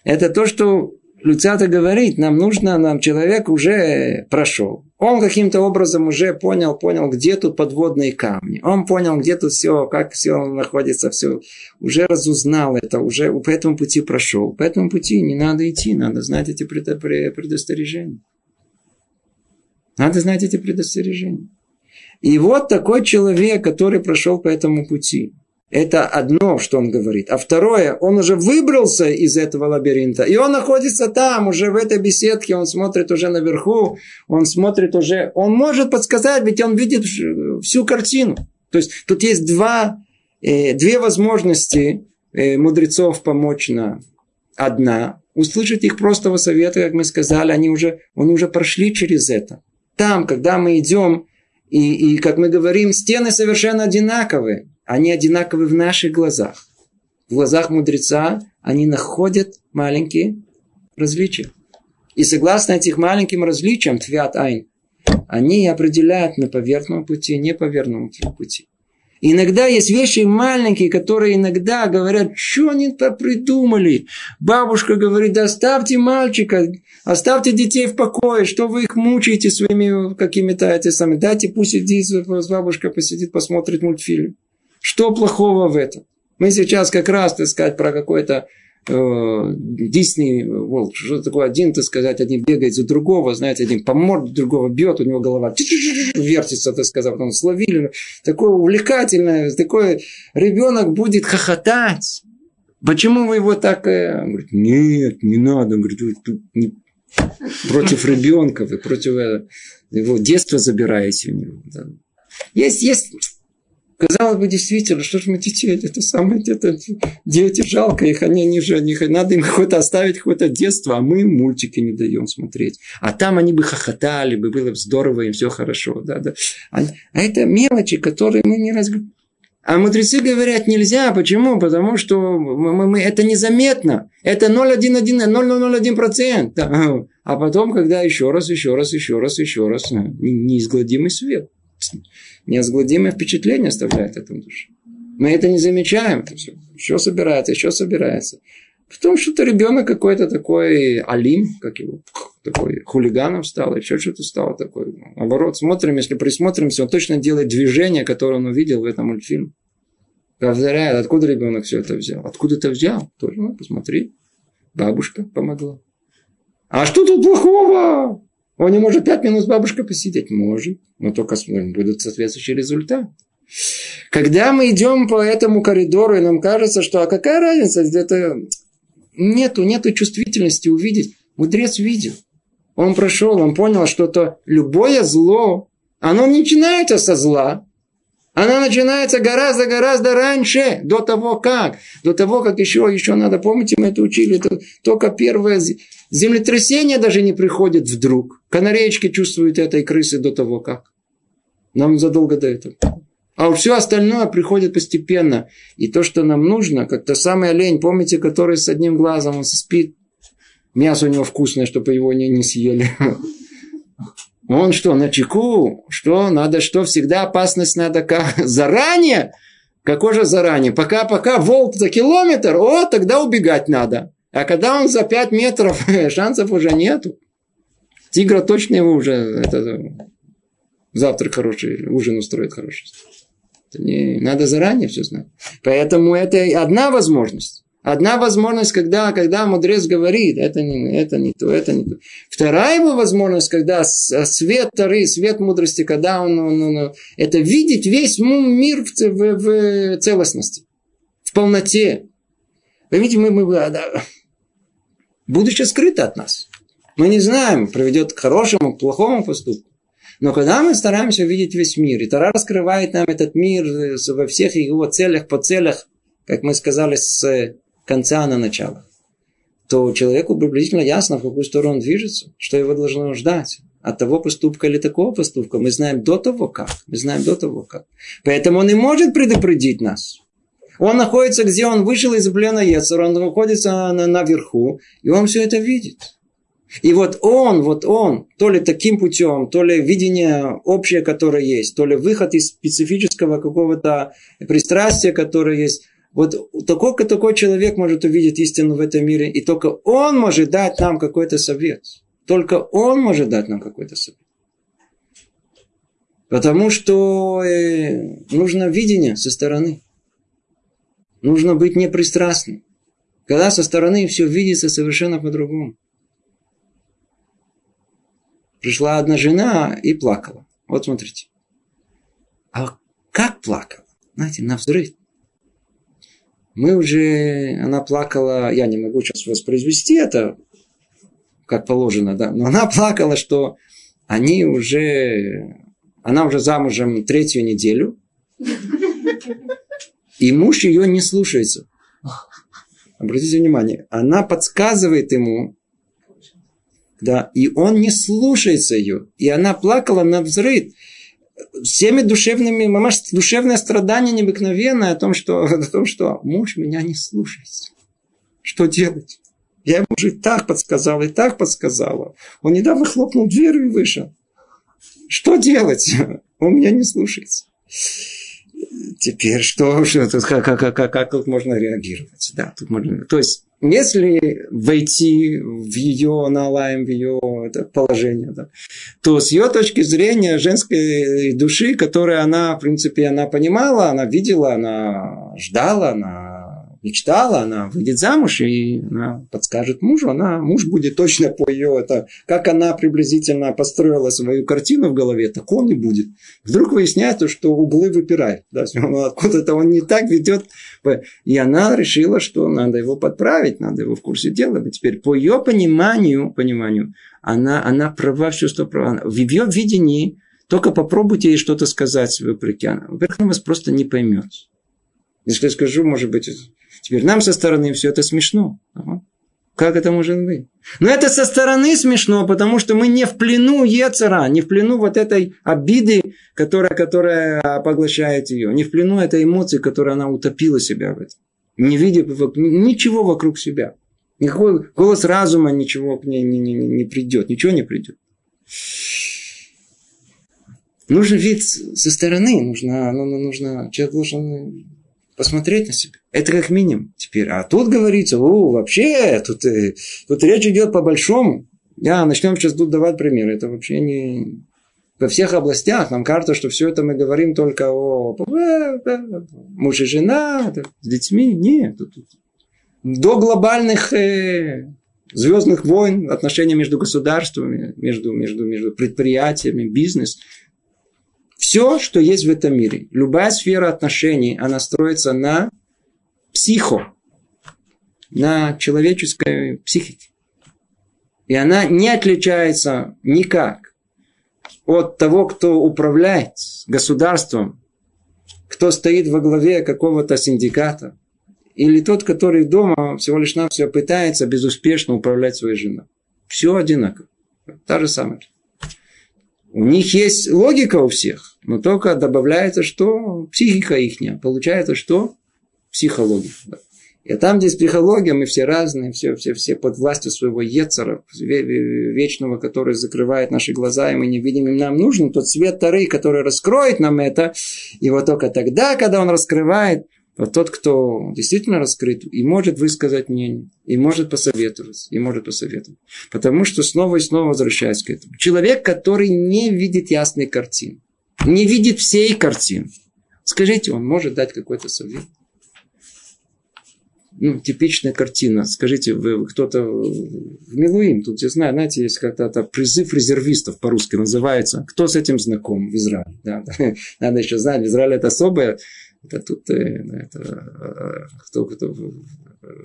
Speaker 1: Это то, что Люцата говорит, нам нужно, нам человек уже прошел. Он каким-то образом уже понял, понял, где тут подводные камни. Он понял, где тут все, как все находится, все. Уже разузнал это, уже по этому пути прошел. По этому пути не надо идти, надо знать эти предостережения. Надо знать эти предостережения. И вот такой человек, который прошел по этому пути. Это одно, что он говорит. А второе, он уже выбрался из этого лабиринта. И он находится там, уже в этой беседке. Он смотрит уже наверху. Он смотрит уже... Он может подсказать, ведь он видит всю картину. То есть тут есть два, э, две возможности э, мудрецов помочь нам. Одна, услышать их простого совета, как мы сказали, они уже, они уже прошли через это. Там, когда мы идем, и, и, как мы говорим, стены совершенно одинаковые. Они одинаковы в наших глазах. В глазах мудреца они находят маленькие различия. И согласно этим маленьким различиям, твят айн, они определяют на поверхном пути, не поверхном пути. Иногда есть вещи маленькие, которые иногда говорят, что они придумали. Бабушка говорит, да оставьте мальчика, оставьте детей в покое, что вы их мучаете своими какими-то эти самыми. Дайте пусть сидит, бабушка посидит, посмотрит мультфильм. Что плохого в этом? Мы сейчас как раз, так сказать, про какой-то Дисней, вот, что такое один, так сказать, один бегает за другого, знаете, один по морде другого бьет, у него голова вертится, так сказать, потом словили. Такое увлекательное, такой ребенок будет хохотать. Почему вы его так... Э, он говорит, нет, не надо. Он говорит, вы тут не... против ребенка, вы против э, его детства забираете у него. Есть, есть Казалось бы, действительно, что же мы детей, это самое, это дети, жалко их, они, они же, они, надо им хоть оставить какое-то детство, а мы им мультики не даем смотреть. А там они бы хохотали, бы было бы здорово, им все хорошо, да, да. А, а это мелочи, которые мы не разговариваем. А мудрецы говорят, нельзя. Почему? Потому что мы, мы, мы, это незаметно. Это 0,01%. Да. А потом, когда еще раз, еще раз, еще раз, еще раз, неизгладимый свет неизгладимое впечатление оставляет этом душе. Мы это не замечаем. Все. Еще собирается, еще собирается. Потом что-то ребенок какой-то такой алим, как его, такой хулиганом стал, еще что-то стало такое. Наоборот, смотрим, если присмотримся, он точно делает движение, которое он увидел в этом мультфильме. Повторяет, откуда ребенок все это взял? Откуда ты взял? Тоже, ну, посмотри. Бабушка помогла. А что тут плохого? Он не может пять минут с бабушкой посидеть? Может. Но только будет соответствующий результат. Когда мы идем по этому коридору, и нам кажется, что а какая разница, это нету, нету чувствительности увидеть. Мудрец видел. Он прошел, он понял, что то любое зло, оно не начинается со зла, Она начинается гораздо-гораздо раньше, до того как. До того, как еще, еще надо, помните, мы это учили, это только первое землетрясение даже не приходит вдруг. Канареечки чувствуют этой крысы до того как. Нам задолго до этого. А все остальное приходит постепенно. И то, что нам нужно, как то самый олень, помните, который с одним глазом, он спит. Мясо у него вкусное, чтобы его не, не съели. Он что, на чеку? Что, надо что, всегда опасность надо как? Заранее? Какой же заранее? Пока-пока волк за километр, о, тогда убегать надо. А когда он за 5 метров, шансов уже нету. Тигра точно его уже это, завтрак хороший, ужин устроит хороший. Это не, надо заранее все знать. Поэтому это одна возможность. Одна возможность, когда, когда мудрец говорит, это не, это не то, это не то. Вторая его возможность, когда свет Тары, свет мудрости, когда он, он, он это видеть весь мир в, в, в целостности, в полноте. Поймите, мы, мы да, будущее скрыто от нас. Мы не знаем, приведет к хорошему, к плохому поступку. Но когда мы стараемся видеть весь мир, и Тара раскрывает нам этот мир во всех его целях, по целях, как мы сказали, с конца на начало, то человеку приблизительно ясно, в какую сторону он движется, что его должно ждать. От того поступка или такого поступка мы знаем до того как. Мы знаем до того как. Поэтому он и может предупредить нас. Он находится, где он вышел из плена Ецера, он находится на, наверху, и он все это видит. И вот он, вот он, то ли таким путем, то ли видение общее, которое есть, то ли выход из специфического какого-то пристрастия, которое есть, вот такой, такой человек может увидеть истину в этом мире, и только он может дать нам какой-то совет. Только он может дать нам какой-то совет. Потому что э, нужно видение со стороны. Нужно быть непристрастным. Когда со стороны все видится совершенно по-другому. Пришла одна жена и плакала. Вот смотрите. А как плакала? Знаете, на взрыв мы уже, она плакала, я не могу сейчас воспроизвести это, как положено, да, но она плакала, что они уже, она уже замужем третью неделю, и муж ее не слушается. Обратите внимание, она подсказывает ему, да, и он не слушается ее. И она плакала на взрыв всеми душевными, мамаш, душевное страдание необыкновенное о том, что, о том, что муж меня не слушается. Что делать? Я ему уже так подсказала, и так подсказала. Он недавно хлопнул дверью и вышел. Что делать? Он меня не слушается. Теперь что, что тут, как, как, как, как тут можно реагировать? Да, тут можно, то есть если войти в ее налаем, в ее это положение, да, то с ее точки зрения женской души, которую она, в принципе, она понимала, она видела, она ждала, она мечтала, она выйдет замуж и она подскажет мужу, она, муж будет точно по ее, это, как она приблизительно построила свою картину в голове, так он и будет. Вдруг выясняется, что углы выпирают, да, откуда-то он не так ведет, и она решила, что надо его подправить, надо его в курсе дела. И теперь по ее пониманию, пониманию, она, она права, все что права. В ее видении только попробуйте ей что-то сказать вопреки. Во-первых, она вас просто не поймет. Я скажу, может быть, Теперь нам со стороны все это смешно. Как это может быть? Но это со стороны смешно, потому что мы не в плену Ецера, не в плену вот этой обиды, которая, которая поглощает ее, не в плену этой эмоции, которая она утопила себя в этом. Не видя ничего вокруг себя. Никакой голос разума ничего к ней не, не, не придет, ничего не придет. Нужен вид со стороны, нужно, ну, ну, нужно, человек должен посмотреть на себя. Это как минимум теперь. А тут говорится, о, вообще, тут, э, тут речь идет по-большому. Я начнем сейчас тут давать примеры. Это вообще не... Во всех областях нам кажется, что все это мы говорим только о муж и жена, с детьми. Нет. До глобальных э, звездных войн, отношения между государствами, между, между, между предприятиями, бизнес – все, что есть в этом мире, любая сфера отношений, она строится на психо, на человеческой психике. И она не отличается никак от того, кто управляет государством кто стоит во главе какого-то синдиката, или тот, который дома всего лишь нам все пытается безуспешно управлять своей женой. Все одинаково. Та же самая. У них есть логика у всех, но только добавляется, что психика их. Получается, что психология. И там, где психология, мы все разные, все, все, все под властью своего Ецера, вечного, который закрывает наши глаза, и мы не видим, и нам нужен тот свет Тары, который раскроет нам это. И вот только тогда, когда он раскрывает, вот тот, кто действительно раскрыт, и может высказать мнение, и может посоветовать, и может посоветовать. Потому что снова и снова возвращаясь к этому. Человек, который не видит ясной картины, не видит всей картины. Скажите, он может дать какой-то совет? ну, типичная картина. Скажите, вы, кто-то в Милуим, тут я знаю, знаете, есть как-то призыв резервистов по-русски называется. Кто с этим знаком в Израиле? Да, надо еще знать, в Израиле это особое. Это тут, э, это, кто, кто,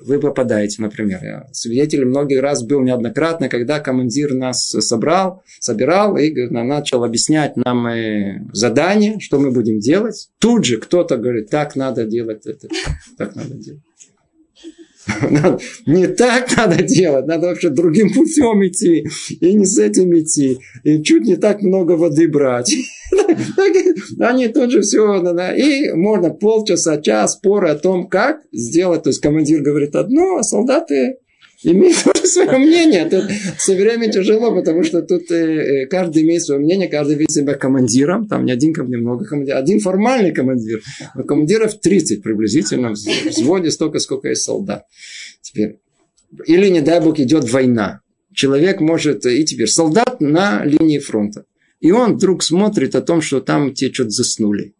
Speaker 1: вы попадаете, например. Я свидетель многих раз был неоднократно, когда командир нас собрал, собирал и начал объяснять нам задание, что мы будем делать. Тут же кто-то говорит, так надо делать это, так надо делать. Не так надо делать, надо вообще другим путем идти, и не с этим идти, и чуть не так много воды брать. Они тут же все, и можно полчаса, час споры о том, как сделать. То есть командир говорит одно, а солдаты имеет тоже свое мнение. Тут все время тяжело, потому что тут э, э, каждый имеет свое мнение, каждый видит себя командиром. Там не один, не много командиров. Один формальный командир. Но командиров 30 приблизительно. В взводе столько, сколько есть солдат. Теперь. Или, не дай бог, идет война. Человек может... И теперь солдат на линии фронта. И он вдруг смотрит о том, что там те что-то заснули.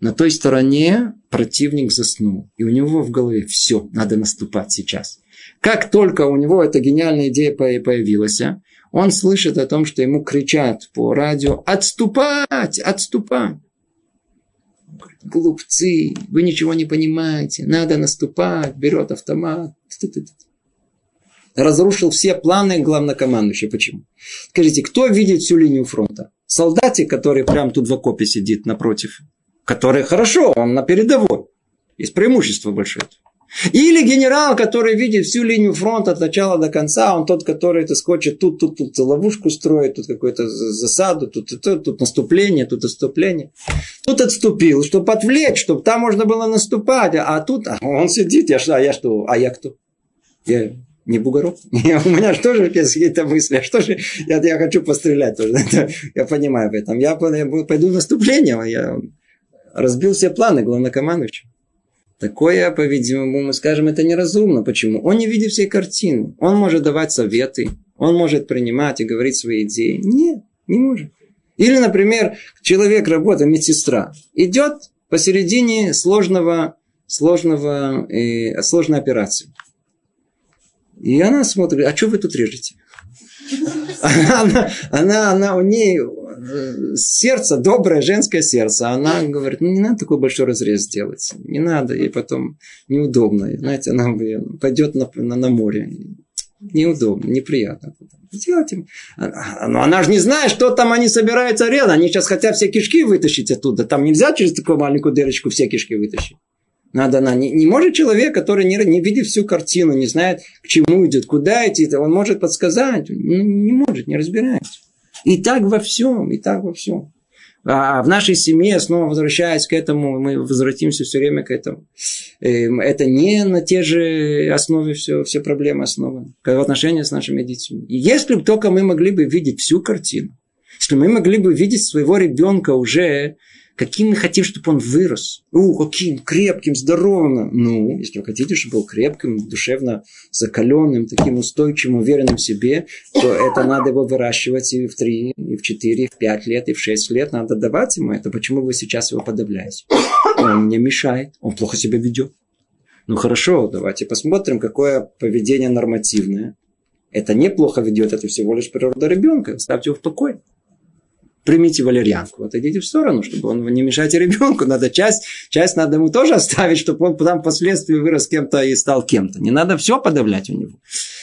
Speaker 1: На той стороне противник заснул. И у него в голове все, надо наступать сейчас. Как только у него эта гениальная идея появилась, он слышит о том, что ему кричат по радио «Отступать! Отступать!» Глупцы, вы ничего не понимаете, надо наступать, берет автомат. Разрушил все планы главнокомандующего. Почему? Скажите, кто видит всю линию фронта? Солдатик, который прямо тут в окопе сидит напротив, который хорошо, он на передовой. Есть преимущество большое. Или генерал, который видит всю линию фронта от начала до конца, он тот, который это скочит тут, тут, тут ловушку строит, тут какую-то засаду, тут, тут, тут наступление, тут отступление. Тут отступил, чтобы отвлечь, чтобы там можно было наступать, а тут а он сидит, я, а я что, а я кто? Я не бугорок. У меня же тоже какие-то мысли. А что же, я, я хочу пострелять тоже. я понимаю об этом. Я пойду в наступление. Я разбил все планы главнокомандующего. Такое, по-видимому, мы скажем, это неразумно. Почему? Он не видит всей картины. Он может давать советы, он может принимать и говорить свои идеи. Нет, не может. Или, например, человек работает, медсестра, идет посередине сложного, сложного, э, сложной операции. И она смотрит, а что вы тут режете? Она, она, она, у нее э, сердце, доброе женское сердце. Она говорит, ну не надо такой большой разрез делать. Не надо, и потом неудобно. Знаете, она пойдет на, на, на море. Неудобно, неприятно. Делайте. Но она же не знает, что там они собираются резать. Они сейчас хотят все кишки вытащить оттуда. Там нельзя через такую маленькую дырочку все кишки вытащить. Надо, на, не, не может человек, который не, не видит всю картину, не знает, к чему идет, куда идти, он может подсказать. Не, не может, не разбирается. И так во всем, и так во всем. А в нашей семье, снова возвращаясь к этому, мы возвратимся все время к этому. Эм, это не на те же основе все, все проблемы основаны. В отношении с нашими детьми. И если бы только мы могли бы видеть всю картину, если мы могли бы видеть своего ребенка уже Каким мы хотим, чтобы он вырос? У, каким крепким, здоровым. Ну, если вы хотите, чтобы был крепким, душевно закаленным, таким устойчивым, уверенным в себе, то это надо его выращивать и в три, и в четыре, и в пять лет, и в шесть лет. Надо давать ему это. Почему вы сейчас его подавляете? Он мне мешает, он плохо себя ведет. Ну хорошо, давайте посмотрим, какое поведение нормативное. Это неплохо ведет, это всего лишь природа ребенка. Ставьте его в покой примите валерьянку, отойдите в сторону, чтобы он не мешайте ребенку. Надо часть, часть надо ему тоже оставить, чтобы он потом впоследствии вырос кем-то и стал кем-то. Не надо все подавлять у него.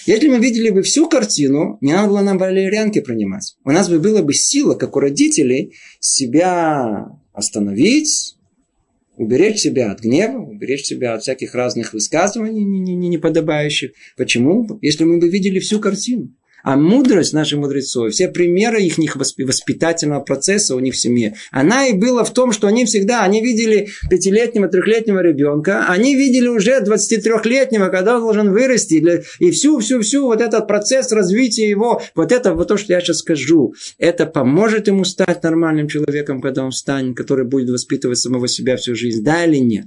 Speaker 1: Если мы видели бы всю картину, не надо было нам валерьянки принимать. У нас бы была бы сила, как у родителей, себя остановить, Уберечь себя от гнева, уберечь себя от всяких разных высказываний неподобающих. Почему? Если мы бы видели всю картину. А мудрость наших мудрецов, все примеры их воспитательного процесса у них в семье, она и была в том, что они всегда, они видели пятилетнего, трехлетнего ребенка, они видели уже 23-летнего, когда он должен вырасти, и всю-всю-всю вот этот процесс развития его, вот это вот то, что я сейчас скажу, это поможет ему стать нормальным человеком, когда он станет, который будет воспитывать самого себя всю жизнь, да или нет?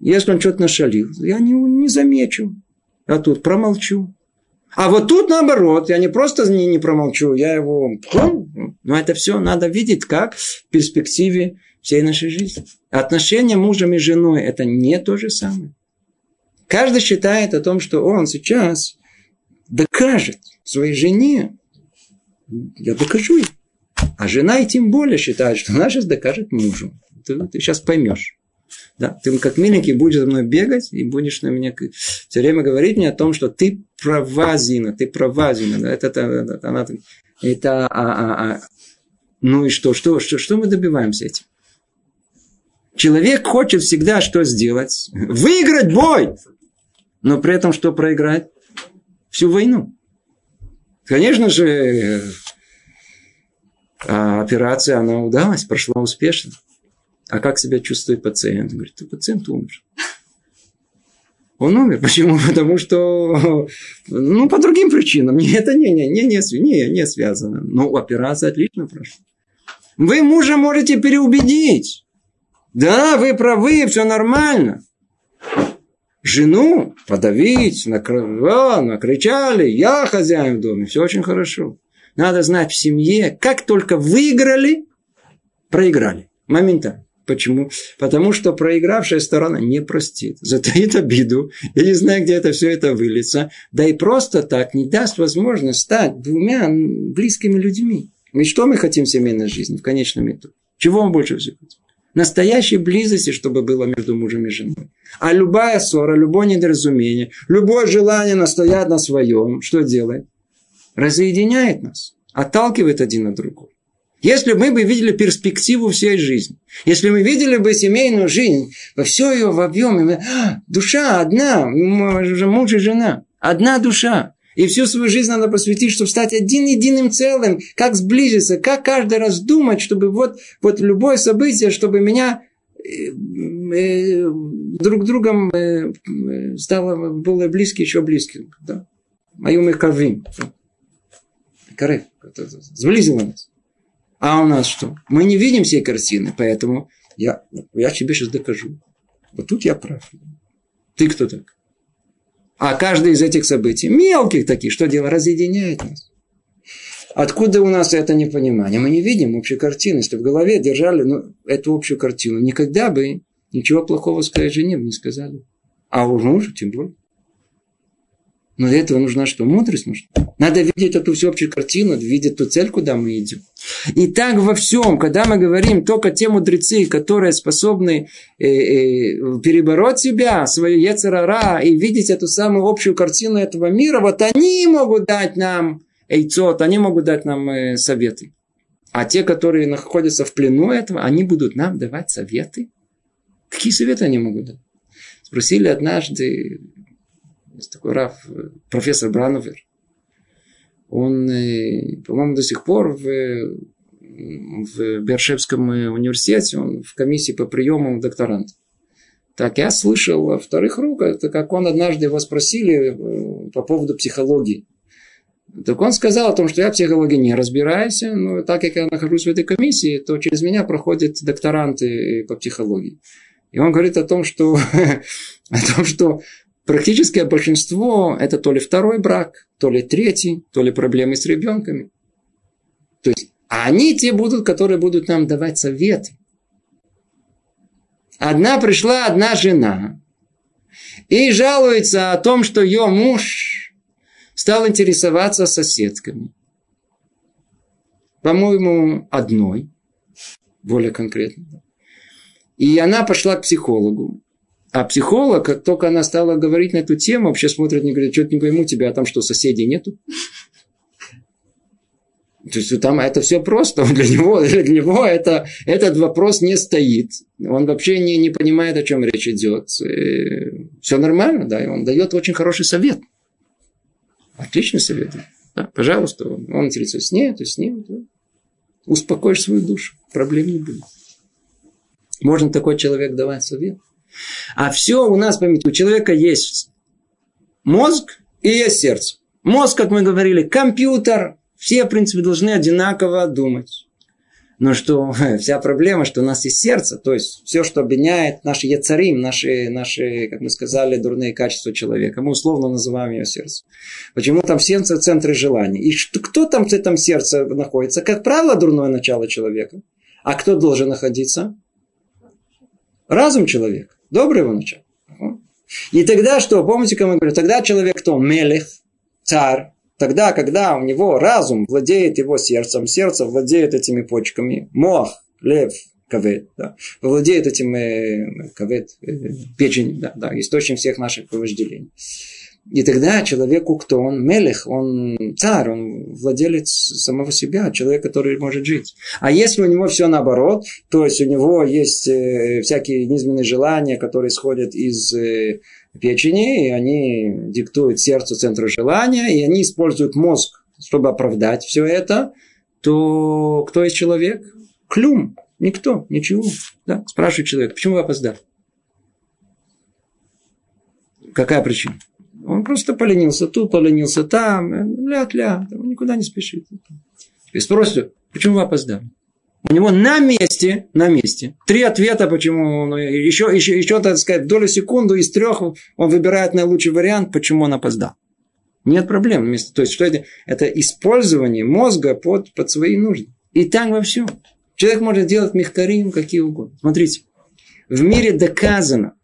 Speaker 1: Если он что-то нашалил, я не, не замечу. А тут промолчу. А вот тут наоборот, я не просто не, не промолчу, я его... Но это все надо видеть как в перспективе всей нашей жизни. Отношения мужа и женой – это не то же самое. Каждый считает о том, что он сейчас докажет своей жене, я докажу ей. А жена и тем более считает, что она сейчас докажет мужу. Ты, ты сейчас поймешь. Да, ты как миленький будешь за мной бегать и будешь на меня все время говорить мне о том, что ты права, Зина, ты права, Зина. Да, это, это, это, она, это а, а, а. Ну и что, что, что, что мы добиваемся этим? Человек хочет всегда что сделать? Выиграть бой! Но при этом что проиграть? Всю войну. Конечно же, а операция, она удалась, прошла успешно. А как себя чувствует пациент? Говорит, пациент умер. Он умер. Почему? Потому что, ну, по другим причинам. Это не, не, не, не, не, не связано. Но операция отлично прошла. Вы мужа можете переубедить. Да, вы правы, все нормально. Жену подавить, накрывал, накричали, я хозяин в доме, все очень хорошо. Надо знать в семье, как только выиграли, проиграли. Моментально. Почему? Потому что проигравшая сторона не простит, затаит обиду. Я не знаю, где это все это выльется. Да и просто так не даст возможность стать двумя близкими людьми. И что мы хотим в семейной жизни в конечном итоге? Чего мы больше всего хотим? Настоящей близости, чтобы было между мужем и женой. А любая ссора, любое недоразумение, любое желание настоять на своем, что делает? Разъединяет нас, отталкивает один от другого. Если мы бы видели перспективу всей жизни, если мы видели бы семейную жизнь, во все ее в объеме, а, душа одна, муж и жена, одна душа. И всю свою жизнь надо посвятить, чтобы стать один единым целым, как сблизиться, как каждый раз думать, чтобы вот, вот любое событие, чтобы меня э, э, друг другом э, стало более близким, еще близким. Да? Мою мы кавим. Карев. Сблизило нас. А у нас что? Мы не видим всей картины, поэтому я, я тебе сейчас докажу. Вот тут я прав. Ты кто так? А каждое из этих событий, мелких таких, что дело, разъединяет нас. Откуда у нас это непонимание? Мы не видим общей картины. Если в голове держали ну, эту общую картину, никогда бы ничего плохого сказать жене не сказали. А у мужа тем более. Но для этого нужна что? Мудрость нужна. Надо видеть эту всеобщую картину, видеть ту цель, куда мы идем. И так во всем, когда мы говорим только те мудрецы, которые способны э, э, перебороть себя, свою яцерара, и видеть эту самую общую картину этого мира, вот они могут дать нам эйцот, они могут дать нам э, советы. А те, которые находятся в плену этого, они будут нам давать советы. Какие советы они могут дать? Спросили однажды есть такой Раф, профессор Брановер. Он, э, по-моему, до сих пор в, в Бершевском университете, он в комиссии по приему докторантов. Так я слышал во вторых рук, это как он однажды его спросили э, по поводу психологии. Так он сказал о том, что я в психологии не разбираюсь, но так как я нахожусь в этой комиссии, то через меня проходят докторанты по психологии. И он говорит о том, что, о том, что Практическое большинство – это то ли второй брак, то ли третий, то ли проблемы с ребенками. То есть, они те будут, которые будут нам давать советы. Одна пришла, одна жена, и жалуется о том, что ее муж стал интересоваться соседками. По-моему, одной, более конкретно. И она пошла к психологу. А психолог, как только она стала говорить на эту тему, вообще смотрит и говорит, что-то не пойму тебя, а там что, соседей нету? То есть там это все просто. Для него, для него это, этот вопрос не стоит. Он вообще не, не понимает, о чем речь идет. И все нормально, да, и он дает очень хороший совет. Отличный совет. Да, пожалуйста, он интересуется с ней, то с ним. Да. Успокоишь свою душу, проблем не будет. Можно такой человек давать совет. А все у нас, поймите, у человека есть мозг и есть сердце. Мозг, как мы говорили, компьютер, все, в принципе, должны одинаково думать. Но что вся проблема, что у нас есть сердце, то есть все, что обвиняет наши яцарим, наши, наши, как мы сказали, дурные качества человека. Мы условно называем ее сердце. Почему там все центры желаний? И что, кто там в этом сердце находится? Как правило, дурное начало человека. А кто должен находиться? Разум человека. Доброе его начало. И тогда что? Помните, как мы говорим? Тогда человек кто? Мелех, царь, Тогда, когда у него разум владеет его сердцем, сердце владеет этими почками, мох, лев, кавет, да, владеет этим э, кавет, э, печень, да, да, источник всех наших вожделений. И тогда человеку, кто он, мелех, он царь, он владелец самого себя, человек, который может жить. А если у него все наоборот, то есть у него есть э, всякие низменные желания, которые исходят из э, печени, и они диктуют сердцу центр желания, и они используют мозг, чтобы оправдать все это, то кто есть человек? Клюм. Никто, ничего. Да? Спрашивает человек, почему вы опоздали? Какая причина? Он просто поленился тут, поленился там, ля-ля, никуда не спешит. И спросит, почему вы опоздали? У него на месте, на месте, три ответа, почему он, еще, еще, еще, так сказать, долю секунду из трех он выбирает наилучший вариант, почему он опоздал. Нет проблем. То есть, что это? Это использование мозга под, под свои нужды. И так во всем. Человек может делать мехтарим какие угодно. Смотрите, в мире доказано,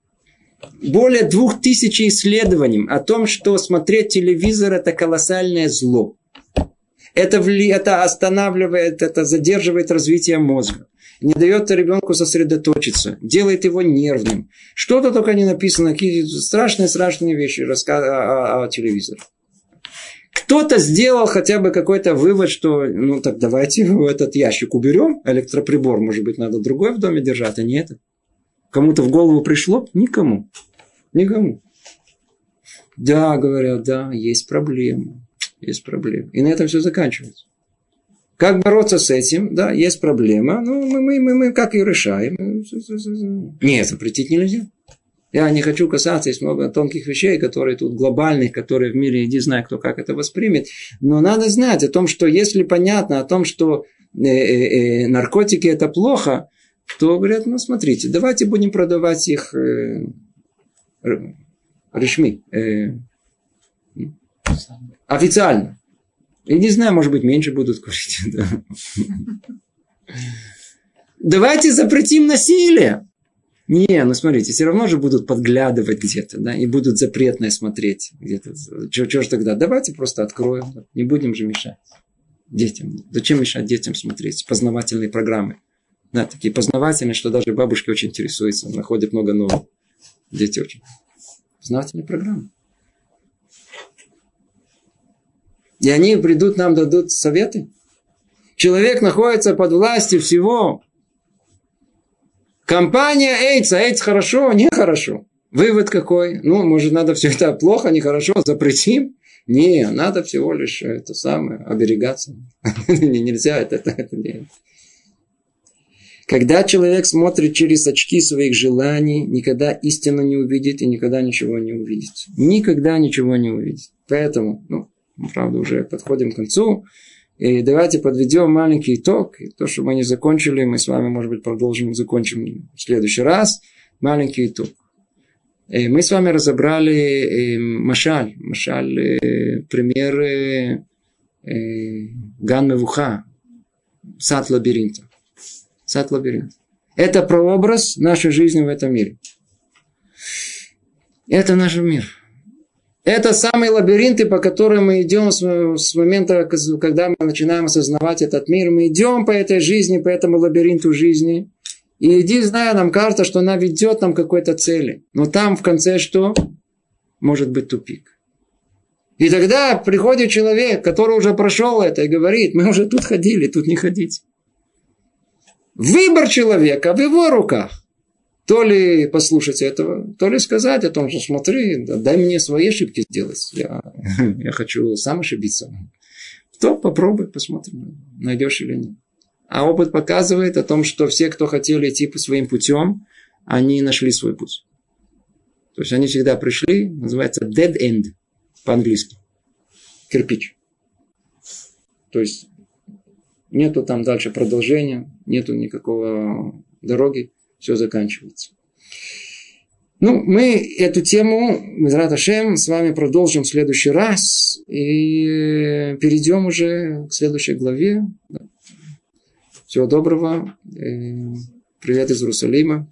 Speaker 1: более двух тысяч исследований о том, что смотреть телевизор – это колоссальное зло. Это, вли, это останавливает, это задерживает развитие мозга. Не дает ребенку сосредоточиться, делает его нервным. Что-то только не написано, какие страшные-страшные вещи рассказ, о, о, о телевизоре. Кто-то сделал хотя бы какой-то вывод, что ну так давайте этот ящик уберем, электроприбор, может быть, надо другой в доме держать, а не этот. Кому-то в голову пришло? Никому. Никому. Да, говорят, да, есть проблема есть проблема. И на этом все заканчивается. Как бороться с этим? Да, есть проблема. Ну, мы, мы, мы, мы как ее решаем? Нет, запретить нельзя. Я не хочу касаться, есть много тонких вещей, которые тут глобальных, которые в мире, не знаю, кто как это воспримет. Но надо знать о том, что если понятно о том, что э, э, э, наркотики это плохо, то говорят, ну смотрите, давайте будем продавать их э, решми, э, Официально. Я не знаю, может быть, меньше будут курить. Да. Давайте запретим насилие. Не, ну смотрите, все равно же будут подглядывать где-то, да, и будут запретное смотреть где-то. Что ж тогда? Давайте просто откроем, не будем же мешать детям. Зачем мешать детям смотреть познавательные программы? Да, такие познавательные, что даже бабушки очень интересуются, находят много нового. Дети очень. Познавательные программы. И они придут нам, дадут советы. Человек находится под властью всего. Компания AIDS, AIDS хорошо, нехорошо. Вывод какой? Ну, может, надо все это плохо, нехорошо, запретим? Не, надо всего лишь это самое, оберегаться. Нельзя это, это, это делать. Когда человек смотрит через очки своих желаний, никогда истину не увидит и никогда ничего не увидит. Никогда ничего не увидит. Поэтому, ну, мы, правда, уже подходим к концу. И давайте подведем маленький итог. И то, что мы не закончили, мы с вами, может быть, продолжим, закончим в следующий раз. Маленький итог. И мы с вами разобрали э, Машаль. Машаль, э, пример э, Ган Мевуха. Сад лабиринта. Сад лабиринта. Это прообраз нашей жизни в этом мире. Это наш мир. Это самые лабиринты, по которым мы идем с момента, когда мы начинаем осознавать этот мир. Мы идем по этой жизни, по этому лабиринту жизни. И иди, зная, нам кажется, что она ведет нам к какой-то цели. Но там в конце что? Может быть тупик. И тогда приходит человек, который уже прошел это и говорит, мы уже тут ходили, тут не ходить. Выбор человека в его руках. То ли послушать этого, то ли сказать о том, что смотри, дай мне свои ошибки сделать. Я, я хочу сам ошибиться. То попробуй, посмотрим, найдешь или нет. А опыт показывает о том, что все, кто хотели идти по своим путем, они нашли свой путь. То есть они всегда пришли, называется dead end по-английски. Кирпич. То есть нету там дальше продолжения, нету никакого дороги, все заканчивается. Ну, мы эту тему, Мизрат Ашем, с вами продолжим в следующий раз и перейдем уже к следующей главе. Всего доброго. Э, привет из Иерусалима.